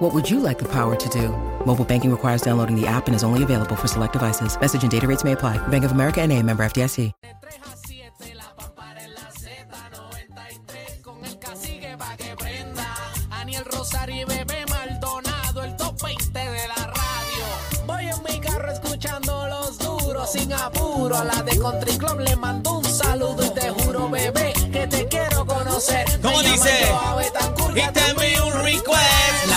What would you like the power to do? Mobile banking requires downloading the app and is only available for select devices. Message and data rates may apply. Bank of America and a member FDIC. De 3 a 7, la pampara en la Z93, con el cacique pa' que prenda. Aniel Rosario Bebé Maldonado, el top 20 de la radio. Voy en mi carro escuchando los duros, sin apuro. A la de Country Club le mando un saludo y te juro, bebé, que te quiero conocer. ¿Cómo dice? un request.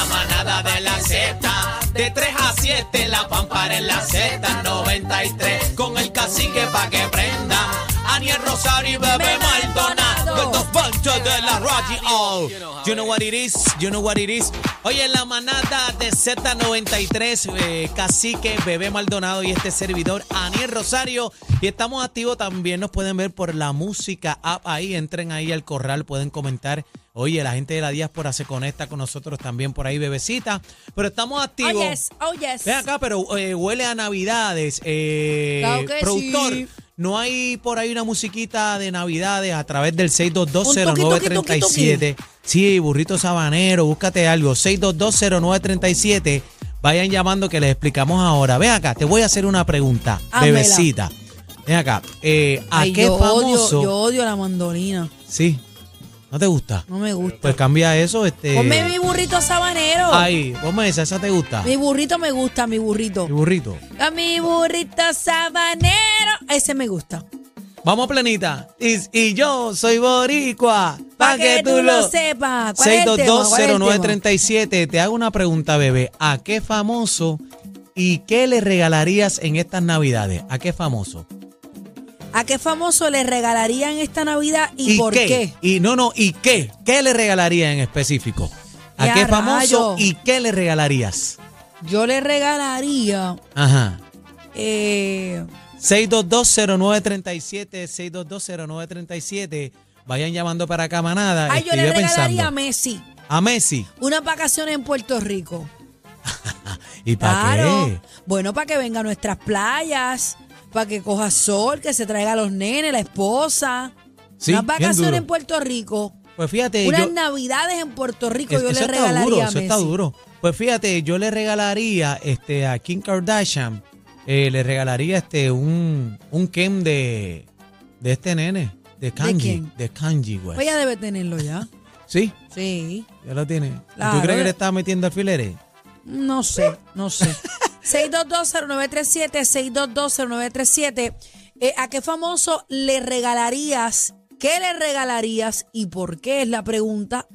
De la Z. De 3 a 7, la pampara en la Z93. Con el cacique pa' que prenda. Aniel Rosario y Bebé Maldonado. Los panchos de la radio. You know what it is. You know what it is. Oye, la manada de Z93. eh, cacique, Bebé Maldonado y este servidor, Aniel Rosario. Y estamos activos también. Nos pueden ver por la música app ahí. Entren ahí al corral. Pueden comentar. Oye, la gente de la diáspora se conecta con nosotros también por ahí, bebecita. Pero estamos activos. Oh, yes. Oh, yes. Ven acá, pero eh, huele a Navidades. Eh, Claro que productor, sí. no hay por ahí una musiquita de Navidades a través del Un toqui, toqui, 6220937. Sí, burrito sabanero, búscate algo. 6220937. Vayan llamando que les explicamos ahora. Ven acá, te voy a hacer una pregunta, bebecita. Ven acá, eh, ¿a Ay, qué yo famoso? Odio, yo odio la mandolina. Sí, ¿no te gusta? No me gusta. Pues cambia eso, este. Ponme mi burrito sabanero. Ahí, ponme esa, esa te gusta. Mi burrito me gusta, mi burrito. Mi burrito. A mi burrito sabanero. Ese me gusta. Vamos plenita. Y, y yo soy boricua. Pa' Pa' que, tú lo sepas. ¿Cuál es el tema? ¿Cuál es el tema? 6220937. Te hago una pregunta, bebé. ¿A qué famoso y qué le regalarías en estas navidades? ¿A qué famoso? ¿A qué famoso le regalarían esta Navidad y, por qué? Y no, no, ¿y qué? ¿Qué le regalaría en específico? ¿A Ya, qué famoso rayo. y qué le regalarías? Yo le regalaría. Ajá. Eh, 6220937, 6220937. Vayan llamando para acá, manada. ay, yo le regalaría a. Messi A Messi. unas vacaciones en Puerto Rico. ¿Y para Claro. qué? Bueno, para que venga a nuestras playas, para que coja sol, que se traiga a los nenes, la esposa. Sí, unas vacaciones en Puerto Rico. Pues fíjate, Unas yo, navidades en Puerto Rico es- yo eso le está regalaría duro, a eso Messi. está duro. Pues fíjate, yo le regalaría este a Kim Kardashian, eh, le regalaría este un, un Ken de, de este nene, de Kanji, quién? de Kanji, güey. Pues ella debe tenerlo ya. Sí, Sí. ya lo tiene. ¿Y Claro. ¿Tú crees que le está metiendo alfileres? No sé, no sé. 6220937, 6220937. Eh, ¿A qué famoso le regalarías? ¿Qué le regalarías y por qué? Es la pregunta.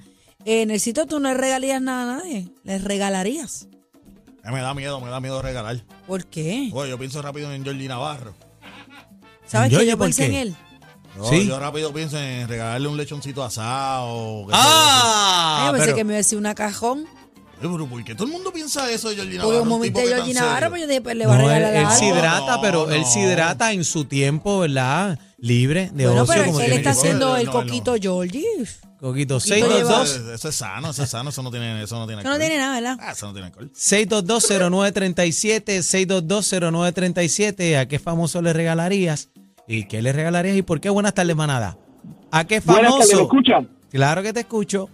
Eh, en el sitio tú no le regalarías nada a nadie. ¿Le regalarías? Eh, me da miedo, me da miedo regalar. ¿Por qué? Oye, yo pienso rápido en Jordi Navarro. ¿Sabes Yo, que yo, yo ¿por pensé qué? en él? No, ¿Sí? Yo rápido pienso en regalarle un lechoncito asado. que ¡Ah! Yo pensé pero- que me iba a decir una cajón. Pero ¿por qué todo el mundo piensa eso de Jordi Navarro? Porque Un que Georgie tan Navarro, pues yo dije, pues le va a No, él, regalar él algo. se hidrata, No, pero él se hidrata en su tiempo, ¿verdad? Libre de Bueno, ocio, pero como él está haciendo el coquito Georgie. Coquito, Coquito 622 Eso, es sano, eso es sano, eso no tiene, eso no tiene Eso no tiene nada, ¿verdad? Ah, eso no tiene alcohol. 6220937, 6220937, ¿a qué famoso le regalarías? ¿Y qué le regalarías y por qué? Buenas tardes, manada. ¿A qué Buenas tardes, ¿me famoso? escuchan? Claro que te escucho.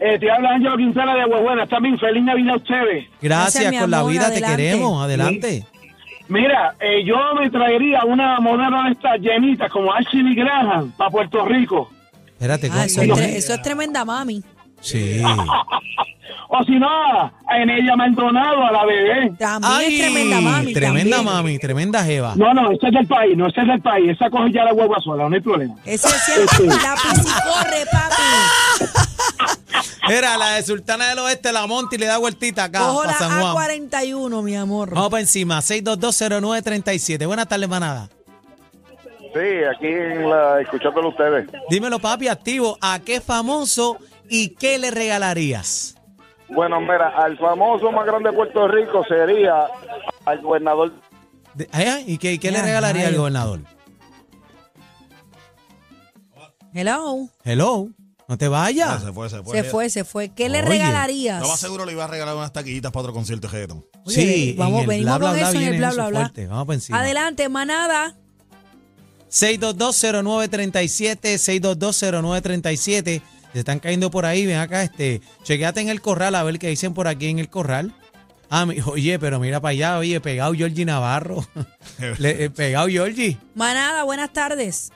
Eh, te habla Ángelo Quintana de Huehuenas. También feliz Navidad a ustedes. Gracias, con la vida adelante. te queremos. Adelante. Mira, eh, yo me traería una modelo de estas llenitas como Ashley Graham para Puerto Rico. Espérate, Ah, eso, es ¿cómo tre- es? eso es tremenda mami. Sí. O si no, en ella Maldonado a la bebé. También es tremenda mami. Tremenda también. mami, tremenda jeva. No, no, ese es del país, no, ese es del país. Esa coge ya la hueva sola, no hay problema. Lápiz y corre, papi. Era la de Sultana del Oeste, la monta y le da vueltita acá Cojo para la San Juan. A41, mi amor. Vamos para encima, 6220937. Buenas tardes, manada. Sí, aquí en la, escuchándolo ustedes. Dímelo, papi, activo. ¿A qué famoso y qué le regalarías? Bueno, mira, al famoso más grande de Puerto Rico sería al gobernador. De- ¿eh? ¿Y qué, qué le Ya, regalaría al gobernador? Hello. Hello. No te Ah, vayas. se fue, se fue. Se fue, se fue. ¿Qué le Oye, regalarías? Lo más seguro le iba a regalar unas taquillitas para otro concierto de reggaetón. Oye, sí, vamos, en el venimos bla, bla, con bla eso en el bla, bla, bla. Vamos para encima. Adelante, manada. 6220937, 6220937. Se están cayendo por ahí, ven acá, este, chequeate en el corral a ver qué dicen por aquí en el corral. Ah, mi- oye, pero mira para allá, oye, pegado Georgie Navarro. Le- eh, pegado Georgie. Manada, buenas tardes.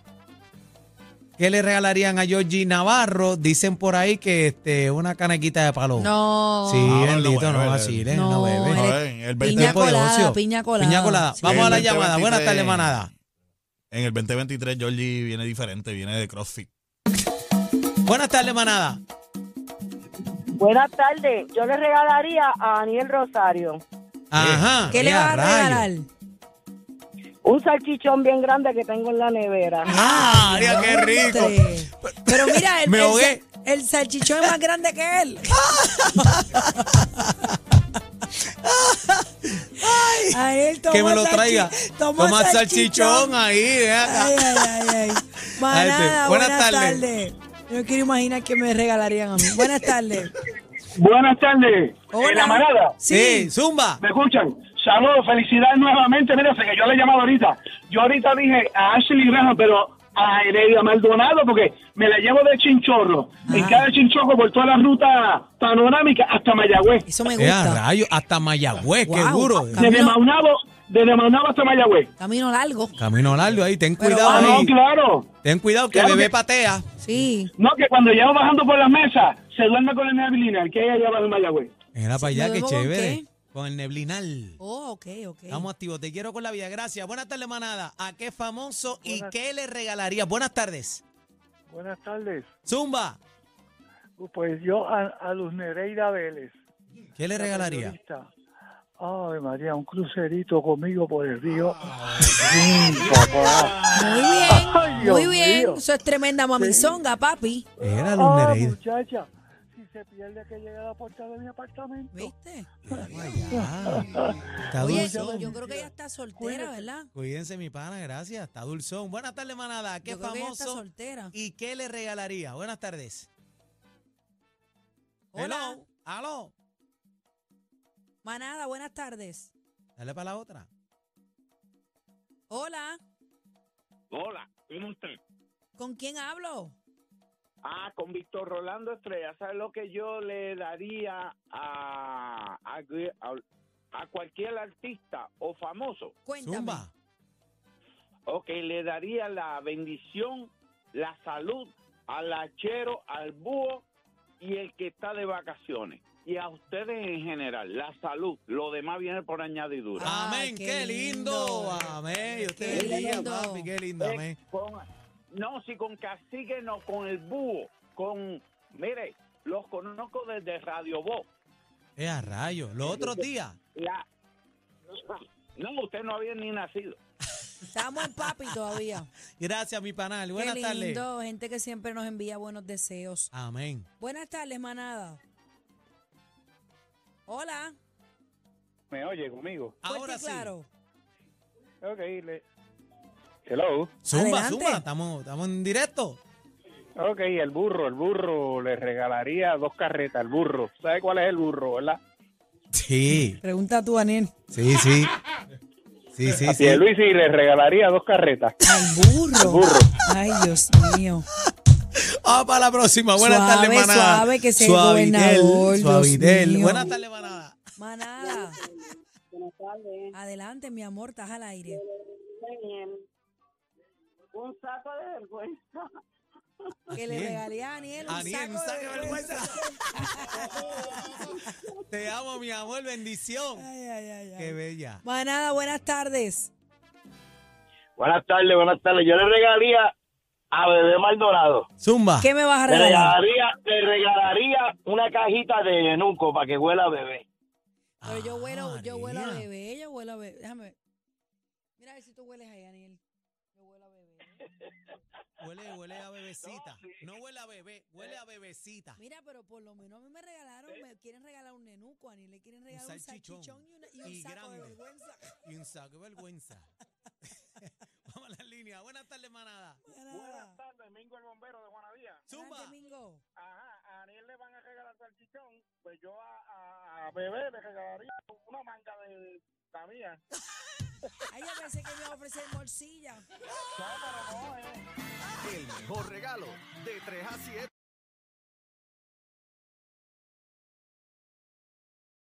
¿Qué le regalarían a Georgie Navarro? Dicen por ahí que este, una canequita de palo. No. Sí, Ah, bendito, no no bebe. vaciles, No, no, bebe. No, el 20 Piña colada, piña colada. Piña colada. Sí. Vamos a la llamada. 2023. Buenas tardes, manada. En el 2023 Georgie viene diferente, viene de CrossFit. Buenas tardes, manada. Buenas tardes. Yo le regalaría a Daniel Rosario Ajá. ¿Qué le vas a regalar? Un salchichón bien grande que tengo en la nevera. ¡Ah, María, qué rico! Pero mira, el, Me el ahogué. sa- el salchichón es más grande que él. Ay, él Que me lo traiga. tomó Toma salchichón ahí. Ay, ay, ay, ay. Manada, Buenas buenas, tardes. tardes. Yo quiero imaginar que me regalarían a mí. Buenas tardes. Buenas tardes. Hola. ¿En la manada? Sí, Zumba. ¿Me escuchan? Saludos, felicidades nuevamente. Mira, sé que yo le he llamado ahorita. Yo ahorita dije a Ashley Graham, pero a Heredia Maldonado, porque me la llevo de Chinchorro. En cada Chinchorro por toda la ruta panorámica hasta Mayagüez. Eso me Eh, gusta. rayo, hasta Mayagüez, qué Wow. duro. Camino- Desde Maunabo, desde Maunabo hasta Mayagüez. Camino largo. Camino largo ahí, ten Pero cuidado Ah, no, claro. Ten cuidado que Claro bebé que- patea. Sí. No, que cuando llevo bajando por las mesas, se duerme con el neblina, que ella lleva en Mayagüez. Mira para allá, ¿Me qué chévere. qué? Con el neblinal. Oh, ok, ok. Estamos activos. Te quiero con la vida. Gracias. Buenas tardes, manada. ¿A qué famoso y qué le regalaría? Buenas tardes. Buenas tardes. Zumba. Pues yo a, a Luz Nereida Vélez. ¿Qué le la regalaría? periodista. Ay, María, un crucerito conmigo por el río. Sí, papá. Muy bien, Ay, muy bien. mío. Eso es tremenda mamizonga, papi. Era Luz Ah, Nereida. muchacha, pierde que llegue a la puerta de mi apartamento. ¿Viste? Ah, Está Oye, dulzón. yo creo que ella está soltera, ¿verdad? Cuídense, mi pana, gracias. Está dulzón. Buenas tardes, manada. ¿A ¿Qué Yo creo que ella está famoso soltera. y qué le regalaría? Buenas tardes. Hola. Hello. Aló. Manada, buenas tardes. Dale para la otra. Hola, Hola, ¿cómo usted? ¿con quién hablo? Ah, con Víctor Rolando Estrella. ¿Sabes lo que yo le daría a, a, a- a cualquier artista o famoso? Cuéntame. Zumba. Ok, le daría la bendición, la salud al hachero, al búho y el que está de vacaciones. Y a ustedes en general, la salud. Lo demás viene por añadidura. Amén. qué Qué, lindo. lindo. Amén. Y usted Qué lindo. papi. Qué lindo. Eh, Amén. No, si con cacique no, con el búho, con... Mire, los conozco desde Radio Voz. Es a rayo. Los otros días. La... No, usted no había ni nacido. Estamos en papi todavía. Gracias, mi panal. Buenas Qué tardes. lindo, gente que siempre nos envía buenos deseos. Amén. Buenas tardes, manada. Hola. ¿Me oye conmigo? Ahora sí. claro. Ok, le... Hello. Zumba, Adelante. zumba. Estamos, estamos en directo. Ok, el burro, el burro le regalaría dos carretas, el burro. ¿Sabe cuál es el burro, verdad? Sí. Pregunta tú, Daniel. Sí, sí. Sí, sí, a sí. Luis le regalaría dos carretas. Al burro. burro. Ay, Dios mío. Vamos para la próxima. Buenas Suave, tardes, manada. suave, que sea el Suavitel, gobernador, Dios Suavitel. mío. Buenas tardes, manada. Manada. Adelante, mi amor, estás al aire. Un saco de vergüenza. Que le regalé a Daniel un Aniel, saco un saco de de vergüenza. Te amo, mi amor. Bendición. Ay, ay, ay, ay. Qué bella. Manada, buenas tardes. Buenas tardes, buenas tardes. Yo le regalaría a Bebé Maldonado. Zumba. ¿Qué me vas a Le regalar? regalaría, le regalaría una cajita de Yenuco para que huela a bebé. Pero yo huelo, Ah, yo huelo a María. bebé, yo huelo a bebé. Déjame ver. Mira a ver si tú hueles ahí, Daniel huele a bebecita. No, huele a bebé, huele a eh. bebecita. Mira, pero por lo menos a mí me regalaron, eh. me quieren regalar un nenuco, a ni le quieren regalar un, un salchichón, y, un saco de vergüenza. Y un saco de vergüenza. Vamos a las líneas. Buenas tardes, manada. Buenas, tardes, Mingo el bombero de Juanadía. Zumba. Mingo. Ajá, a Aniel le van a regalar salchichón, pues yo a, a Bebé le regalaría una manga de la mía. Ay, yo pensé que me iba a ofrecer morcilla. No, pero no, eh. El mejor regalo de 3 a 7.